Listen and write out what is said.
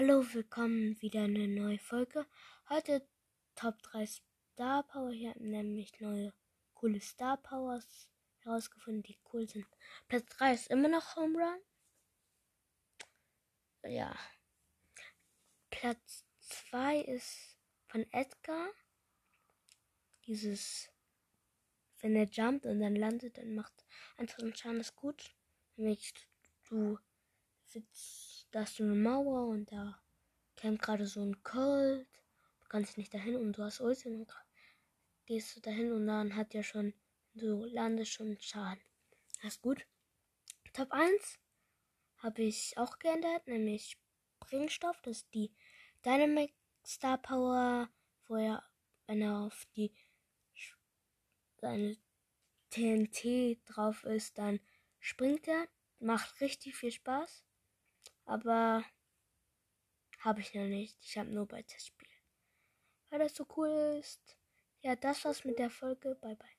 Hallo, willkommen wieder in eine neue Folge. Heute Top 3 Star Power. Hier haben nämlich neue coole Star Powers herausgefunden, die cool sind. Platz 3 ist immer noch Home Run. Ja. Platz 2 ist von Edgar. Dieses, wenn er jumpt und dann landet, dann macht einfach ein Schaden ist gut. Nämlich du sitzt, da hast du eine Mauer und da kämpft gerade so ein Colt. Du kannst nicht dahin und du hast Ulti und gehst du dahin und dann hat ja schon, du landest schon Schaden. Das ist gut. Top 1 habe ich auch geändert, nämlich Springstoff. Das ist die Dynamic Star Power, wo er, wenn er auf die seine TNT drauf ist, dann springt er. Macht richtig viel Spaß. Aber habe ich noch nicht. Ich habe nur bei Testspielen. Weil das so cool ist. Ja, das war's mit der Folge. Bye bye.